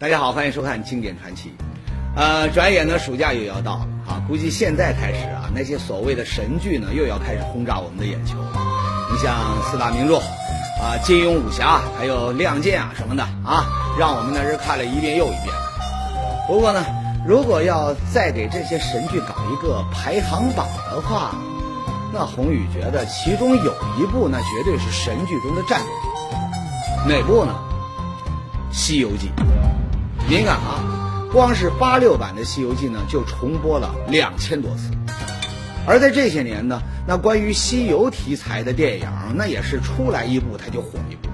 大家好，欢迎收看《经典传奇》。呃，转眼呢，暑假又要到了啊，估计现在开始啊，那些所谓的神剧呢，又要开始轰炸我们的眼球了。你像四大名著啊，《金庸武侠》，还有《亮剑》啊什么的啊，让我们那是看了一遍又一遍。不过呢，如果要再给这些神剧搞一个排行榜的话，那宏宇觉得其中有一部那绝对是神剧中的战斗，哪部呢？《西游记》。敏感啊！光是八六版的《西游记》呢，就重播了两千多次。而在这些年呢，那关于西游题材的电影，那也是出来一部它就火一部，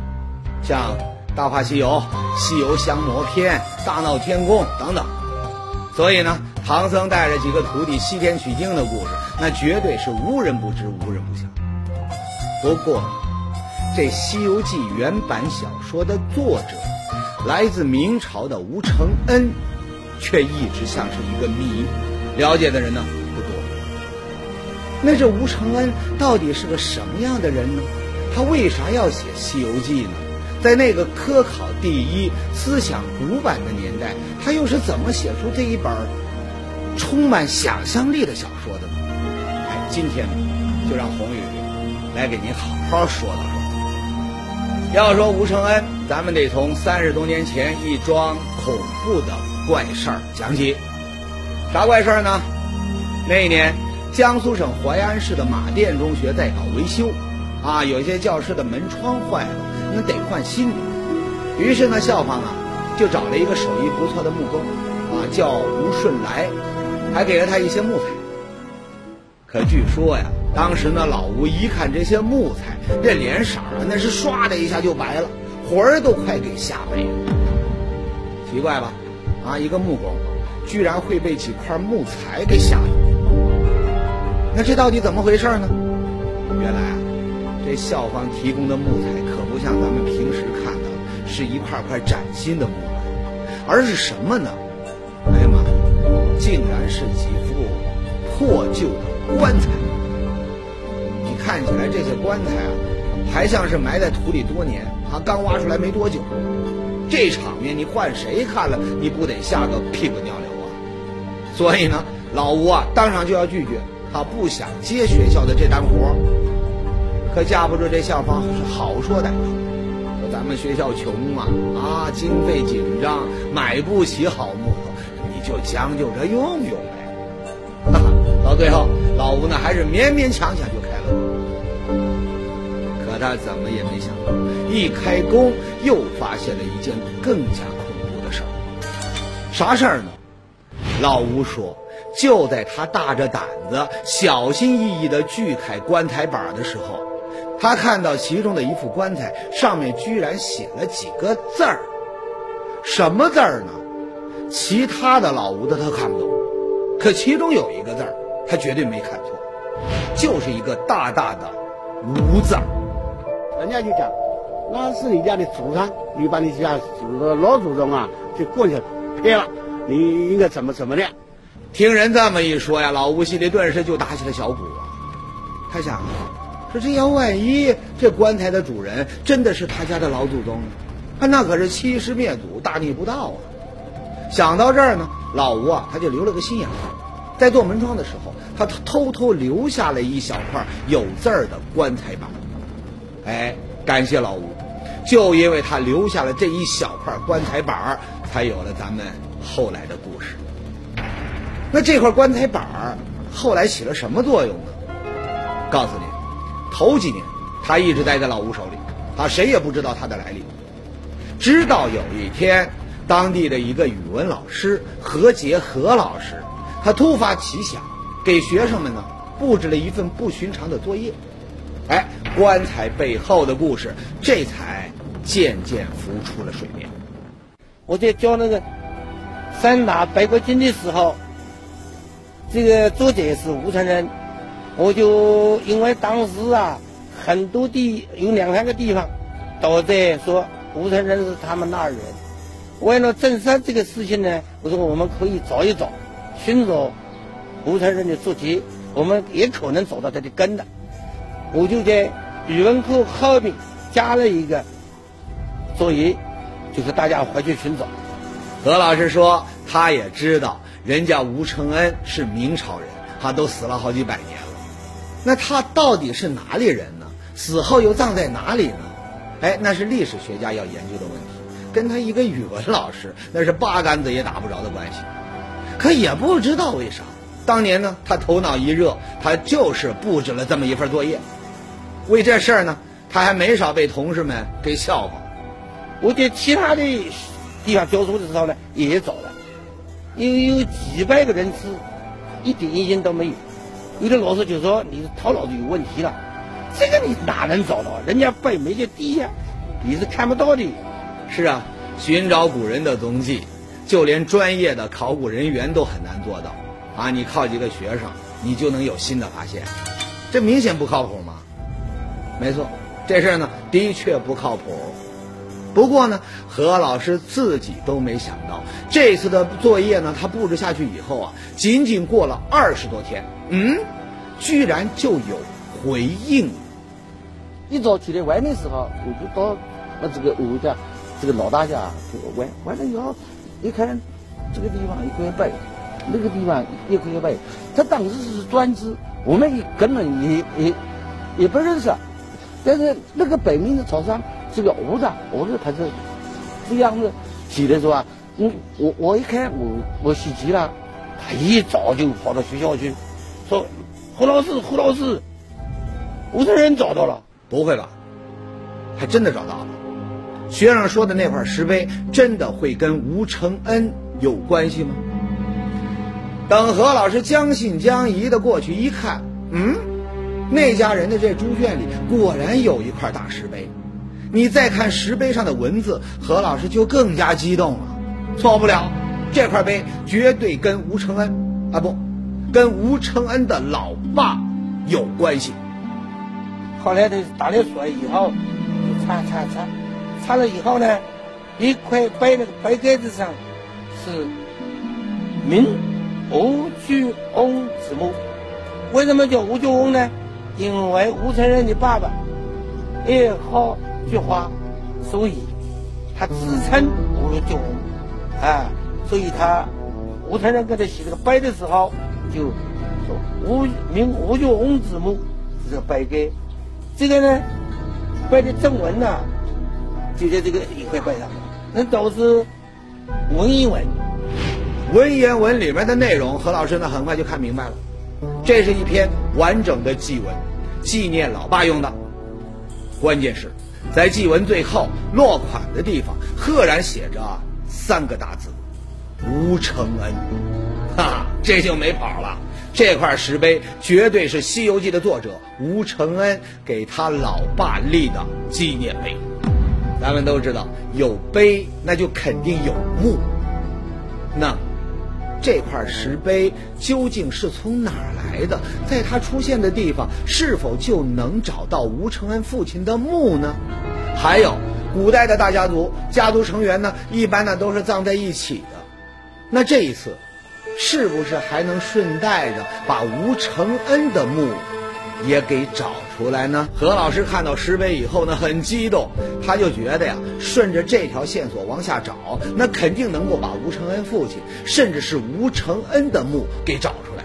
像《大话西游》《西游降魔篇》《大闹天宫》等等。所以呢，唐僧带着几个徒弟西天取经的故事，那绝对是无人不知、无人不晓。不过，这《西游记》原版小说的作者。来自明朝的吴承恩，却一直像是一个谜，了解的人呢不多。那这吴承恩到底是个什么样的人呢？他为啥要写《西游记》呢？在那个科考第一、思想古板的年代，他又是怎么写出这一本充满想象力的小说的呢？哎，今天就让宏宇来给您好好说道。要说吴承恩，咱们得从三十多年前一桩恐怖的怪事儿讲起。啥怪事儿呢？那一年，江苏省淮安市的马甸中学在搞维修，啊，有些教室的门窗坏了，那得换新的。于是呢，校方啊就找了一个手艺不错的木工，啊，叫吴顺来，还给了他一些木材。可据说呀。当时呢，老吴一看这些木材，这脸色啊，那是唰的一下就白了，魂儿都快给吓没了。奇怪吧？啊，一个木工，居然会被几块木材给吓着。那这到底怎么回事呢？原来啊，这校方提供的木材可不像咱们平时看到的，是一块块崭新的木板，而是什么呢？哎呀妈呀，竟然是几副破旧的棺材。看起来这些棺材啊，还像是埋在土里多年，啊，刚挖出来没多久。这场面你换谁看了，你不得吓个屁滚尿流啊？所以呢，老吴啊，当场就要拒绝，他不想接学校的这单活。可架不住这校方是好说歹说，说咱们学校穷啊，啊，经费紧张，买不起好木头，你就将就着用用呗。哈，到最后，老吴呢还是勉勉强强就开了。他怎么也没想到，一开工又发现了一件更加恐怖的事儿。啥事儿呢？老吴说，就在他大着胆子、小心翼翼地锯开棺材板的时候，他看到其中的一副棺材上面居然写了几个字儿。什么字儿呢？其他的老吴的他看不懂，可其中有一个字儿，他绝对没看错，就是一个大大的“吴”字儿。人家就讲，那是你家的祖上，你把你家祖老祖宗啊，就过去撇了，你应该怎么怎么的？听人这么一说呀，老吴心里顿时就打起了小鼓啊。他想，说这要万一这棺材的主人真的是他家的老祖宗呢？那可是欺师灭祖，大逆不道啊！想到这儿呢，老吴啊，他就留了个心眼，在做门窗的时候，他偷偷留下了一小块有字儿的棺材板。哎，感谢老吴，就因为他留下了这一小块棺材板儿，才有了咱们后来的故事。那这块棺材板儿后来起了什么作用呢？告诉你，头几年他一直待在老吴手里，啊，谁也不知道他的来历。直到有一天，当地的一个语文老师何杰何老师，他突发奇想，给学生们呢布置了一份不寻常的作业。哎，棺材背后的故事，这才渐渐浮出了水面。我在教那个三打白骨精的时候，这个作者是吴承恩，我就因为当时啊，很多地有两三个地方都在说吴承恩是他们那人。为了证实这个事情呢，我说我们可以找一找，寻找吴承恩的足迹，我们也可能找到他的根的。我就在语文课后面加了一个作业，就是大家回去寻找。何老师说，他也知道人家吴承恩是明朝人，他都死了好几百年了。那他到底是哪里人呢？死后又葬在哪里呢？哎，那是历史学家要研究的问题，跟他一个语文老师那是八竿子也打不着的关系。可也不知道为啥，当年呢，他头脑一热，他就是布置了这么一份作业。为这事儿呢，他还没少被同事们给笑话。我在其他的地方教书的时候呢，也找了，有有几百个人次，一点意见都没有。有的老师就说你头脑子有问题了，这个你哪能找到？人家北没的地呀，你是看不到的。是啊，寻找古人的踪迹，就连专业的考古人员都很难做到。啊，你靠几个学生，你就能有新的发现，这明显不靠谱吗？没错，这事儿呢的确不靠谱。不过呢，何老师自己都没想到，这次的作业呢，他布置下去以后啊，仅仅过了二十多天，嗯，居然就有回应。一早起来玩的时候，我就到那这个我家这个老大家就玩，玩了以后一看这个地方一块碑，那个地方一块碑，他当时是专职，我们根本也也也不认识。但是那个北面的朝上是个屋子，屋子它是这样子写的是吧？嗯，我我一看我我稀奇了，他一早就跑到学校去，说胡老师胡老师，吴承恩找到了。不会吧？还真的找到了？学生说的那块石碑真的会跟吴承恩有关系吗？等何老师将信将疑的过去一看，嗯。那家人的这猪圈里果然有一块大石碑，你再看石碑上的文字，何老师就更加激动了。错不了，这块碑绝对跟吴承恩啊不，跟吴承恩的老爸有关系。后来他打了水以后，就擦擦擦，擦了以后呢，一块碑那个碑盖子上是明吴巨翁字墓。为什么叫吴巨翁呢？因为吴承恩的爸爸爱好菊花，所以他自称吴巨翁，啊，所以他吴承恩给他写这个碑的时候，就说吴名吴巨翁之墓这个碑盖，这个呢碑的正文呢就在这个一块碑上，那都是文言文，文言文里面的内容，何老师呢很快就看明白了。这是一篇完整的祭文，纪念老爸用的。关键是，在祭文最后落款的地方，赫然写着三个大字：“吴承恩”。哈哈，这就没跑了。这块石碑绝对是《西游记》的作者吴承恩给他老爸立的纪念碑。咱们都知道，有碑那就肯定有墓。那。这块石碑究竟是从哪儿来的？在它出现的地方，是否就能找到吴承恩父亲的墓呢？还有，古代的大家族，家族成员呢，一般呢都是葬在一起的。那这一次，是不是还能顺带着把吴承恩的墓？也给找出来呢。何老师看到石碑以后呢，很激动，他就觉得呀，顺着这条线索往下找，那肯定能够把吴承恩父亲，甚至是吴承恩的墓给找出来。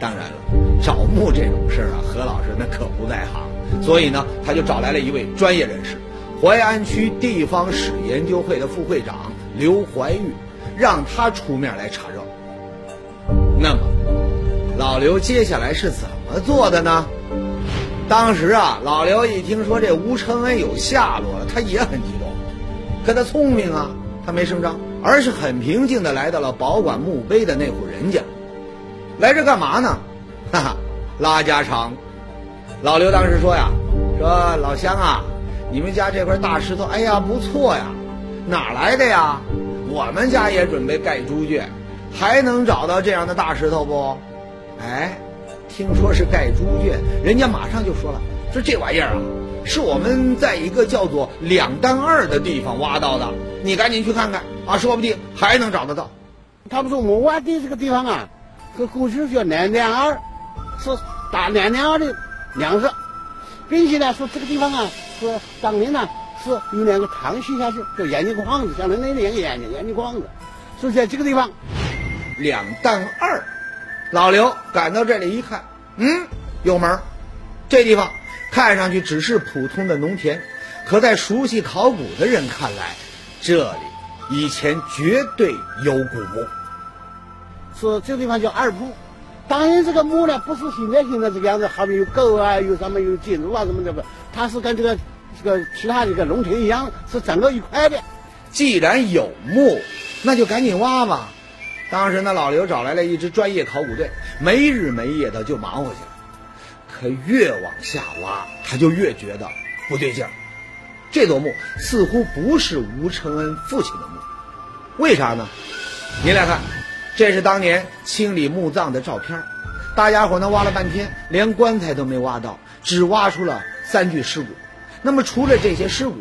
当然了，找墓这种事儿啊，何老师那可不在行，所以呢，他就找来了一位专业人士，淮安区地方史研究会的副会长刘怀玉，让他出面来查证。那么，老刘接下来是怎？怎么做的呢？当时啊，老刘一听说这吴承恩有下落了，他也很激动。可他聪明啊，他没声张，而是很平静的来到了保管墓碑的那户人家。来这干嘛呢？哈哈，拉家常。老刘当时说呀：“说老乡啊，你们家这块大石头，哎呀不错呀，哪来的呀？我们家也准备盖猪圈，还能找到这样的大石头不？哎。”听说是盖猪圈，人家马上就说了：“说这玩意儿啊，是我们在一个叫做两担二的地方挖到的，你赶紧去看看啊，说不定还能找得到。”他们说我们挖的这个地方啊，和过去叫两担二，是打两担二的粮食，并且呢说这个地方啊是当年呢是有两个塘陷下去，叫眼睛框子，相当于那两个眼睛眼睛框子。所以在这个地方，两担二，老刘赶到这里一看，嗯，有门儿。这地方看上去只是普通的农田，可在熟悉考古的人看来，这里以前绝对有古墓。是这个地方叫二铺。当然，这个墓呢不是现在现在这个样子，好比有沟啊，有什么有金猪啊什么的不，它是跟这个这个其他这个农田一样，是整个一块的。既然有墓，那就赶紧挖吧。当时呢，老刘找来了一支专业考古队，没日没夜的就忙活去了。可越往下挖，他就越觉得不对劲儿。这座墓似乎不是吴承恩父亲的墓，为啥呢？您来看，这是当年清理墓葬的照片。大家伙呢挖了半天，连棺材都没挖到，只挖出了三具尸骨。那么除了这些尸骨，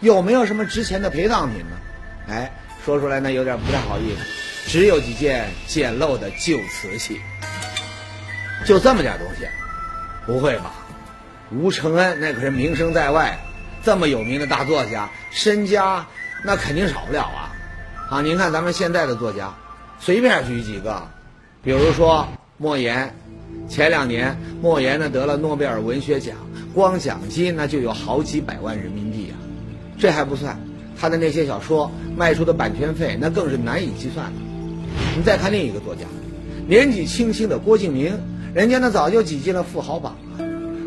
有没有什么值钱的陪葬品呢？哎，说出来呢有点不太好意思，只有几件简陋的旧瓷器，就这么点东西。不会吧，吴承恩那可是名声在外，这么有名的大作家，身家那肯定少不了啊！啊，您看咱们现在的作家，随便举几个，比如说莫言，前两年莫言呢得了诺贝尔文学奖，光奖金那就有好几百万人民币啊！这还不算，他的那些小说卖出的版权费那更是难以计算的。你再看另一个作家，年纪轻轻的郭敬明。人家呢早就挤进了富豪榜了，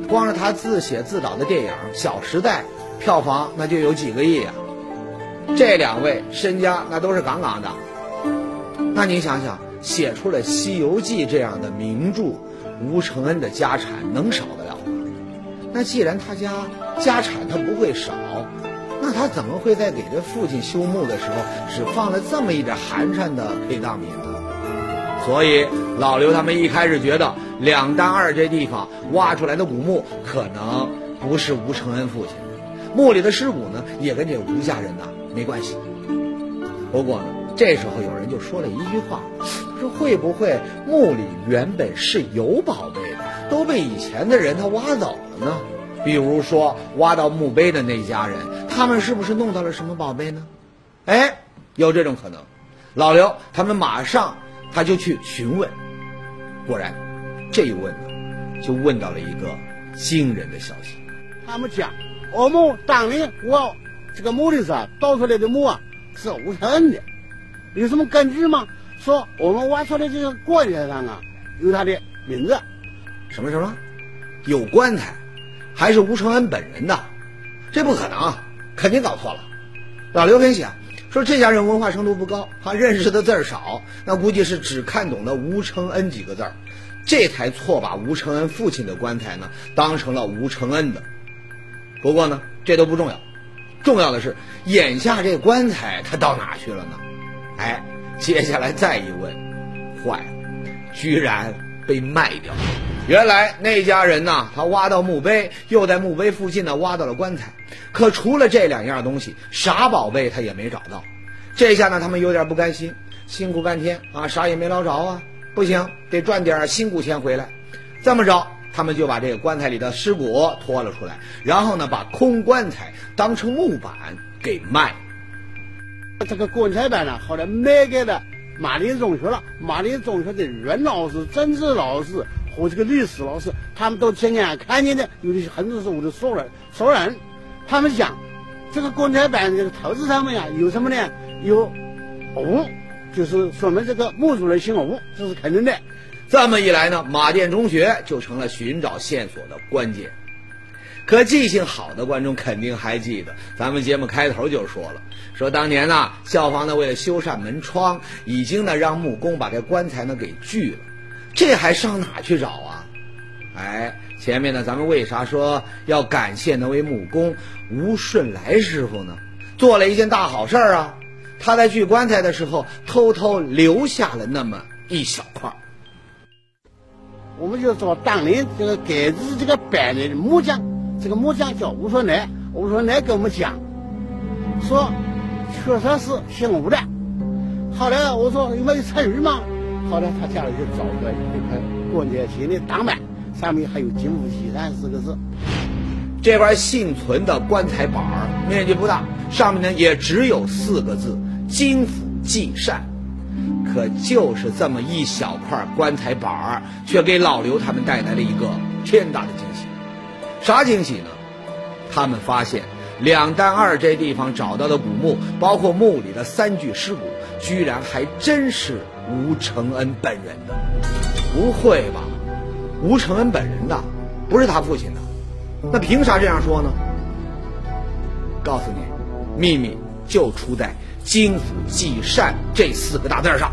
光是他自写自导的电影《小时代》，票房那就有几个亿啊！这两位身家那都是杠杠的。那您想想，写出了《西游记》这样的名著，吴承恩的家产能少得了吗？那既然他家家产他不会少，那他怎么会在给这父亲修墓的时候只放了这么一点寒碜的陪葬品呢？所以老刘他们一开始觉得。两担二这地方挖出来的古墓可能不是吴承恩父亲，墓里的尸骨呢也跟这吴家人呐没关系。不过，这时候有人就说了一句话，说会不会墓里原本是有宝贝的，都被以前的人他挖走了呢？比如说挖到墓碑的那家人，他们是不是弄到了什么宝贝呢？哎，有这种可能。老刘他们马上他就去询问，果然。这一问呢，就问到了一个惊人的消息。他们讲，我们当年挖这个墓的时候，盗出来的墓啊是吴承恩的，有什么根据吗？说我们挖出来这个棺材上啊有他的名字。什么什么？有棺材，还是吴承恩本人的？这不可能，肯定搞错了。老刘分析啊，说这家人文化程度不高，他认识的字儿少，那估计是只看懂了吴承恩几个字儿。这才错把吴承恩父亲的棺材呢当成了吴承恩的。不过呢，这都不重要，重要的是眼下这棺材他到哪去了呢？哎，接下来再一问，坏了，居然被卖掉了。原来那家人呢，他挖到墓碑，又在墓碑附近呢挖到了棺材，可除了这两样东西，啥宝贝他也没找到。这下呢，他们有点不甘心，辛苦半天啊，啥也没捞着啊。不行，得赚点辛苦钱回来。这么着，他们就把这个棺材里的尸骨拖了出来，然后呢，把空棺材当成木板给卖。这个棺材板呢，后来卖给了马林中学了。马林中学的任老师、政治老师和这个历史老师，他们都亲眼看见的，有的很多是我的熟人。熟人，他们讲，这个棺材板这个头子上面呀，有什么呢？有五。就是说明这个墓主人姓吴，这是肯定的。这么一来呢，马甸中学就成了寻找线索的关键。可记性好的观众肯定还记得，咱们节目开头就说了，说当年呢，校方呢为了修缮门窗，已经呢让木工把这棺材呢给锯了，这还上哪去找啊？哎，前面呢咱们为啥说要感谢那位木工吴顺来师傅呢？做了一件大好事啊！他在锯棺材的时候，偷偷留下了那么一小块。我们就找当年这个改制这个板的木匠，这个木匠叫吴顺来。吴顺来跟我们讲，说确实是姓吴的。后来我说有没有参与吗？后来他家里就找出来一块过年前的挡板，上面还有“金福喜山”四个字。这块幸存的棺材板儿。面积不大，上面呢也只有四个字“金府济善”。可就是这么一小块棺材板儿，却给老刘他们带来了一个天大的惊喜。啥惊喜呢？他们发现两担二这地方找到的古墓，包括墓里的三具尸骨，居然还真是吴承恩本人的。不会吧？吴承恩本人的，不是他父亲的？那凭啥这样说呢？告诉你，秘密就出在“金府济善”这四个大字上。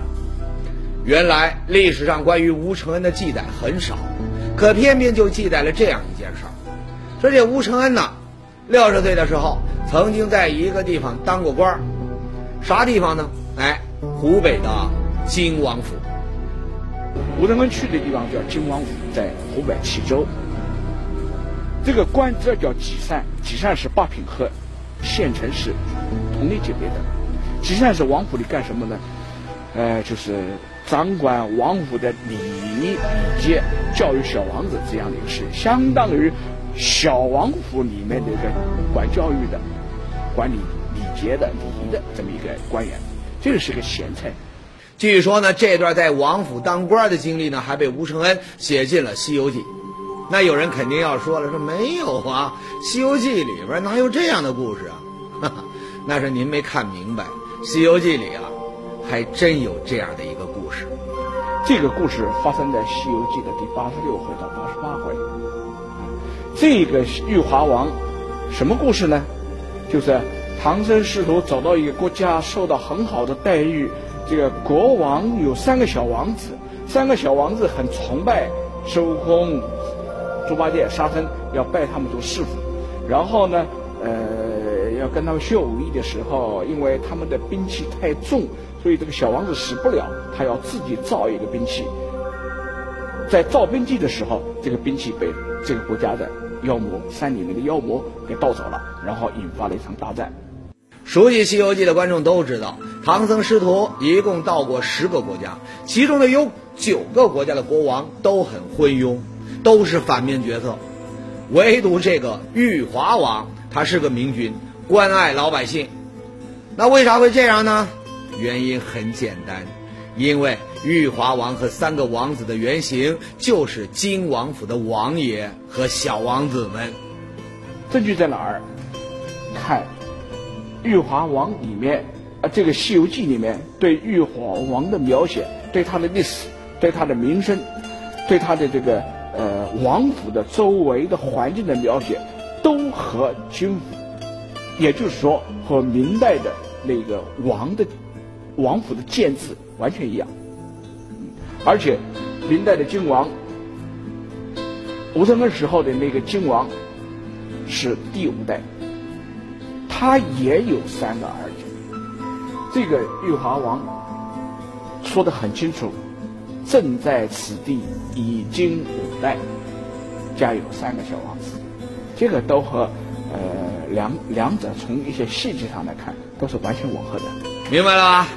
原来历史上关于吴承恩的记载很少，可偏偏就记载了这样一件事儿：说这吴承恩呢，六十岁的时候曾经在一个地方当过官儿，啥地方呢？哎，湖北的金王府。吴承恩去的地方叫金王府，在湖北蕲州。这个官职叫给善，给善是八品和县城是同一级别的。给善是王府里干什么呢？呃，就是掌管王府的礼仪礼节、教育小王子这样的一个事，相当于小王府里面的一个管教育的、管理礼节的、礼仪的这么一个官员。这是个咸菜。据说呢，这段在王府当官的经历呢，还被吴承恩写进了《西游记》。那有人肯定要说了，说没有啊，《西游记》里边哪有这样的故事啊？哈哈，那是您没看明白，《西游记》里啊，还真有这样的一个故事。这个故事发生在《西游记》的第八十六回到八十八回。这个玉华王，什么故事呢？就是唐僧师徒走到一个国家，受到很好的待遇。这个国王有三个小王子，三个小王子很崇拜孙悟空、猪八戒、沙僧，要拜他们做师傅。然后呢，呃，要跟他们学武艺的时候，因为他们的兵器太重，所以这个小王子使不了，他要自己造一个兵器。在造兵器的时候，这个兵器被这个国家的妖魔山里面的妖魔给盗走了，然后引发了一场大战。熟悉《西游记》的观众都知道，唐僧师徒一共到过十个国家，其中的有九个国家的国王都很昏庸，都是反面角色，唯独这个玉华王，他是个明君，关爱老百姓。那为啥会这样呢？原因很简单，因为玉华王和三个王子的原型就是金王府的王爷和小王子们。证据在哪儿？看。玉华王里面，啊，这个《西游记》里面对玉华王的描写，对他的历史，对他的名声，对他的这个呃王府的周围的环境的描写，都和金府，也就是说和明代的那个王的王府的建制完全一样。而且，明代的金王，吴承恩时候的那个金王，是第五代。他也有三个儿子，这个玉华王说的很清楚，正在此地已经五代，家有三个小王子，这个都和呃两两者从一些细节上来看都是完全吻合的。明白了吧？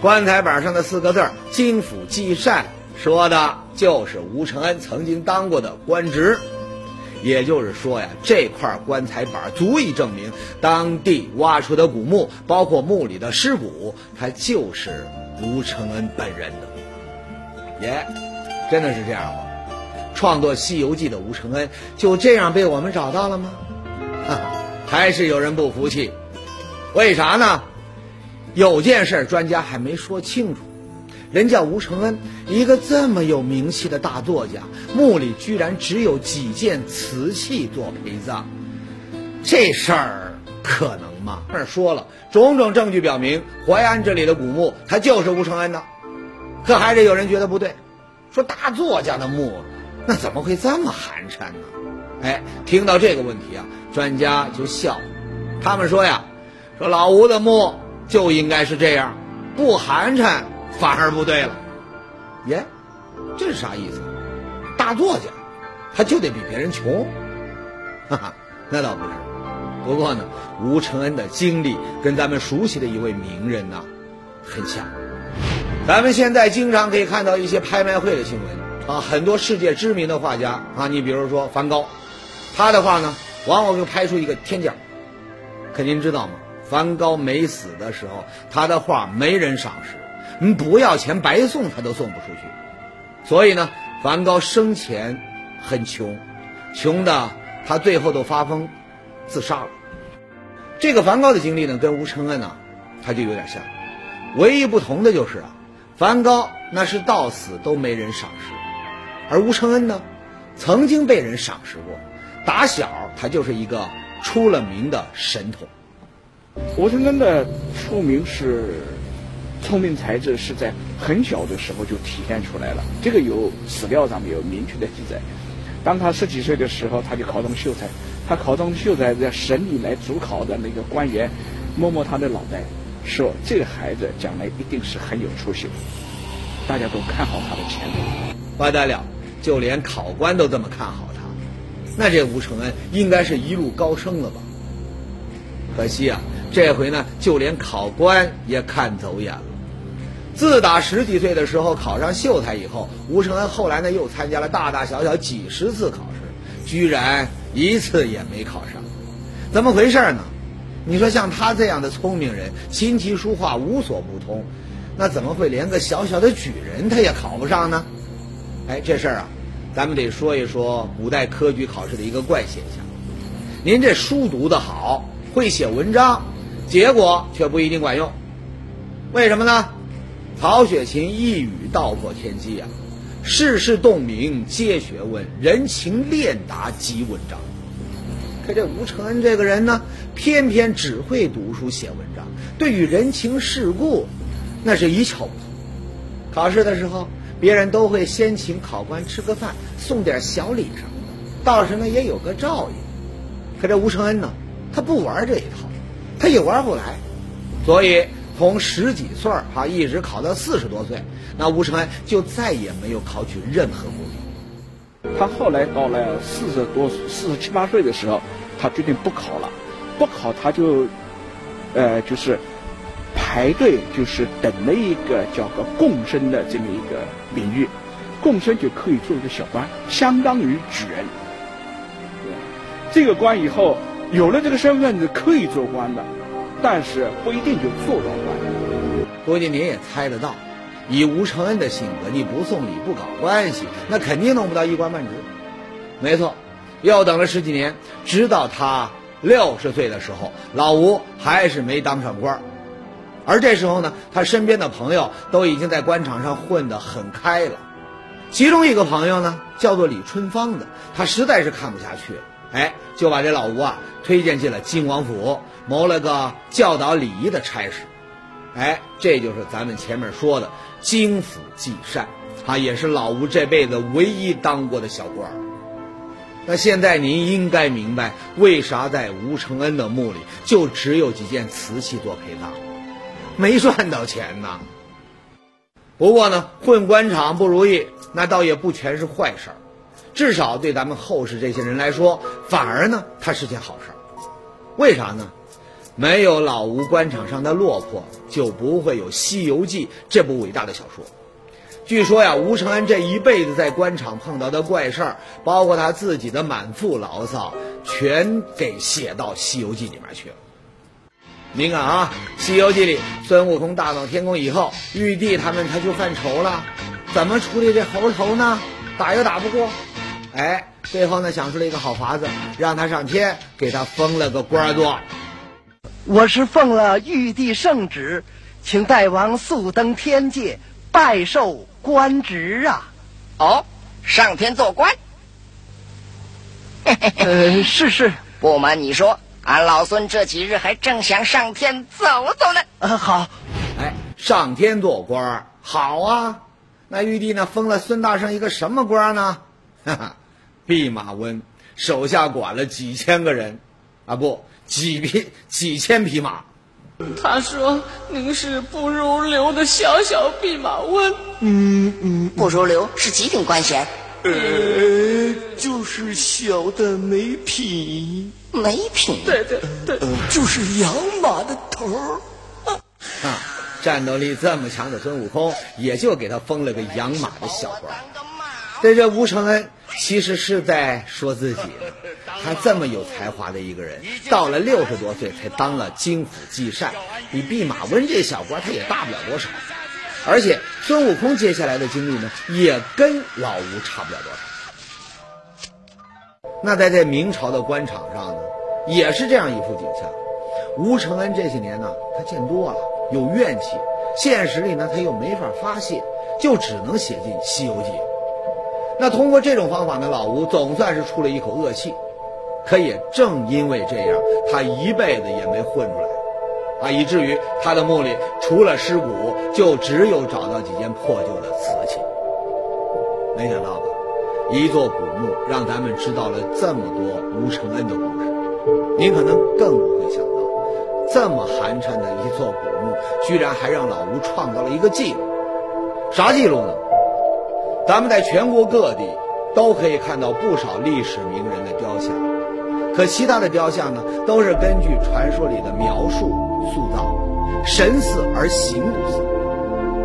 棺材板上的四个字“金府济善”说的就是吴承恩曾经当过的官职。也就是说呀，这块棺材板足以证明当地挖出的古墓，包括墓里的尸骨，它就是吴承恩本人的。耶，真的是这样吗？创作《西游记》的吴承恩就这样被我们找到了吗？哈还是有人不服气？为啥呢？有件事专家还没说清楚。人家吴承恩，一个这么有名气的大作家，墓里居然只有几件瓷器做陪葬，这事儿可能吗？这说了，种种证据表明，淮安这里的古墓，它就是吴承恩的。可还是有人觉得不对，说大作家的墓，那怎么会这么寒碜呢？哎，听到这个问题啊，专家就笑，他们说呀，说老吴的墓就应该是这样，不寒碜。反而不对了，耶，这是啥意思？大作家，他就得比别人穷？哈哈，那倒不是。不过呢，吴承恩的经历跟咱们熟悉的一位名人呐很像。咱们现在经常可以看到一些拍卖会的新闻啊，很多世界知名的画家啊，你比如说梵高，他的画呢，往往就拍出一个天价。可您知道吗？梵高没死的时候，他的画没人赏识，你不要钱白送他都送不出去。所以呢，梵高生前很穷，穷的他最后都发疯自杀了。这个梵高的经历呢，跟吴承恩呢，他就有点像，唯一不同的就是啊，梵高那是到死都没人赏识，而吴承恩呢，曾经被人赏识过，打小他就是一个出了名的神童。吴承恩的出名是聪明才智，是在很小的时候就体现出来了。这个有史料上面有明确的记载。当他十几岁的时候，他就考中秀才。他考中秀才，在省里来主考的那个官员摸摸他的脑袋，说：“这个孩子将来一定是很有出息的。”大家都看好他的前途，不得了，就连考官都这么看好他，那这吴承恩应该是一路高升了吧？可惜啊。这回呢，就连考官也看走眼了。自打十几岁的时候考上秀才以后，吴承恩后来呢又参加了大大小小几十次考试，居然一次也没考上。怎么回事呢？你说像他这样的聪明人，琴棋书画无所不通，那怎么会连个小小的举人他也考不上呢？哎，这事儿啊，咱们得说一说古代科举考试的一个怪现象。您这书读得好，会写文章。结果却不一定管用，为什么呢？曹雪芹一语道破天机呀，世事洞明皆学问，人情练达即文章。可这吴承恩这个人呢，偏偏只会读书写文章，对于人情世故，那是一窍不通。考试的时候，别人都会先请考官吃个饭，送点小礼什么的，到时呢也有个照应。可这吴承恩呢，他不玩这一套。他也玩不来，所以从十几岁儿哈一直考到四十多岁，那吴承恩就再也没有考取任何功名。他后来到了四十多、四十七八岁的时候，他决定不考了，不考他就，呃，就是排队，就是等了一个叫个贡生的这么一个名誉，贡生就可以做一个小官，相当于举人。这个官以后。有了这个身份是可以做官的，但是不一定就做到官。估计您也猜得到，以吴承恩的性格，你不送礼不搞关系，那肯定弄不到一官半职。没错，又等了十几年，直到他六十岁的时候，老吴还是没当上官。而这时候呢，他身边的朋友都已经在官场上混得很开了。其中一个朋友呢，叫做李春芳的，他实在是看不下去了。哎，就把这老吴啊推荐进了晋王府，谋了个教导礼仪的差事。哎，这就是咱们前面说的京府济善，啊，也是老吴这辈子唯一当过的小官。那现在您应该明白，为啥在吴承恩的墓里就只有几件瓷器做陪葬，没赚到钱呐。不过呢，混官场不如意，那倒也不全是坏事儿。至少对咱们后世这些人来说，反而呢，它是件好事儿。为啥呢？没有老吴官场上的落魄，就不会有《西游记》这部伟大的小说。据说呀，吴承恩这一辈子在官场碰到的怪事儿，包括他自己的满腹牢骚，全给写到《西游记》里面去了。您看啊，《西游记》里孙悟空大闹天宫以后，玉帝他们他就犯愁了，怎么处理这猴头呢？打又打不过。哎，最后呢，想出了一个好法子，让他上天，给他封了个官做。我是奉了玉帝圣旨，请大王速登天界，拜受官职啊！哦，上天做官？呃，是是。不瞒你说，俺老孙这几日还正想上天走走呢。呃，好。哎，上天做官好啊。那玉帝呢，封了孙大圣一个什么官呢？哈哈。弼马温手下管了几千个人，啊不，几匹几千匹马。他说：“您是不入流的小小弼马温。”嗯嗯，不入流是几品官衔？呃，就是小的没品。没品？对对对，就是养马的头儿。啊，战斗力这么强的孙悟空，也就给他封了个养马的小官。在这吴承恩。其实是在说自己，他这么有才华的一个人，到了六十多岁才当了京府祭善，比弼马温这小官他也大不了多少。而且孙悟空接下来的经历呢，也跟老吴差不了多少。那在这明朝的官场上呢，也是这样一幅景象。吴承恩这些年呢，他见多了，有怨气，现实里呢他又没法发泄，就只能写进《西游记》。那通过这种方法呢，老吴总算是出了一口恶气。可也正因为这样，他一辈子也没混出来，啊，以至于他的墓里除了尸骨，就只有找到几件破旧的瓷器。没想到吧，一座古墓让咱们知道了这么多吴承恩的故事。您可能更不会想到，这么寒碜的一座古墓，居然还让老吴创造了一个记录。啥记录呢？咱们在全国各地都可以看到不少历史名人的雕像。可其他的雕像呢，都是根据传说里的描述塑造，神似而形不似。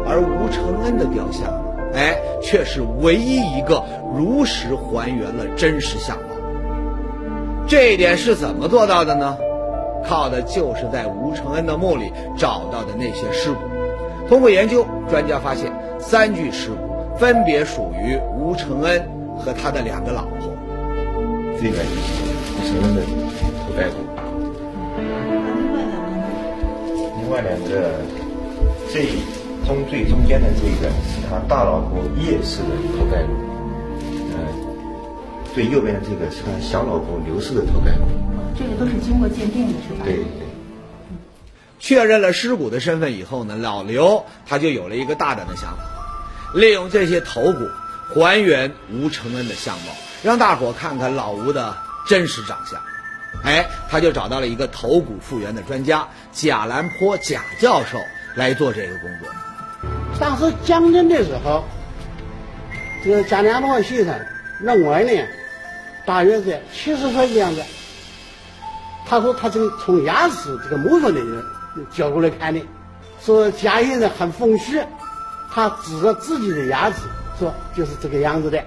而吴承恩的雕像，哎，却是唯一一个如实还原了真实相貌。这一点是怎么做到的呢？靠的就是在吴承恩的墓里找到的那些尸骨。通过研究，专家发现三具尸骨分别属于吴承恩和他的两个老婆。这个吴。承恩的头盖骨，另外两个，最中最中间的这个是他大老婆叶氏的头盖骨，呃，最右边的这个是他小老婆刘氏的头盖骨。这个都是经过鉴定的，是吧？对对。确认了尸骨的身份以后呢，老刘他就有了一个大胆的想法，利用这些头骨还原吴承恩的相貌，让大伙看看老吴的。真实长相，哎，他就找到了一个头骨复原的专家贾兰坡贾教授来做这个工作。当时讲真的时候，这个贾兰坡先生认为呢，大约在七十岁的样子。他说他是从牙齿这个磨损的角度来看呢，说贾先生很风趣，他指着自己的牙齿说就是这个样子的。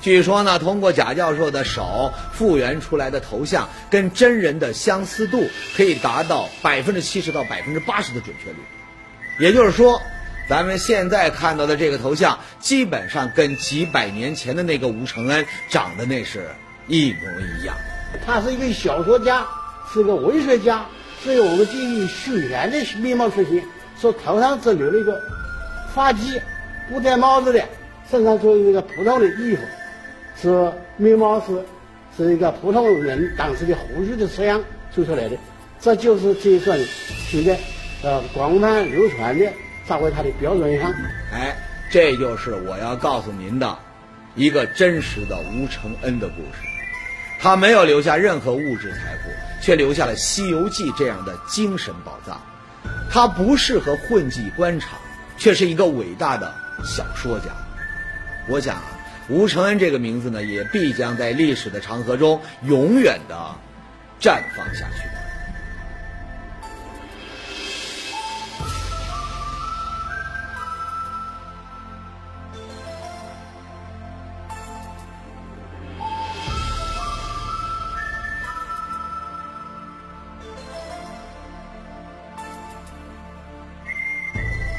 据说呢，通过贾教授的手复原出来的头像，跟真人的相似度可以达到百分之七十到百分之八十的准确率。也就是说，咱们现在看到的这个头像，基本上跟几百年前的那个吴承恩长得那是一模一样。他是一个小说家，是个文学家，所以我们基于许愿的面貌出现，说头上只留了一个发髻，不戴帽子的，身上穿一个普通的衣服。是面貌是是一个普通人当时的胡须的式样做出来的，这就是这一算现在呃广泛流传的作为他的标准样。哎，这就是我要告诉您的一个真实的吴承恩的故事。他没有留下任何物质财富，却留下了《西游记》这样的精神宝藏。他不适合混迹官场，却是一个伟大的小说家。我想。吴承恩这个名字呢，也必将在历史的长河中永远的绽放下去。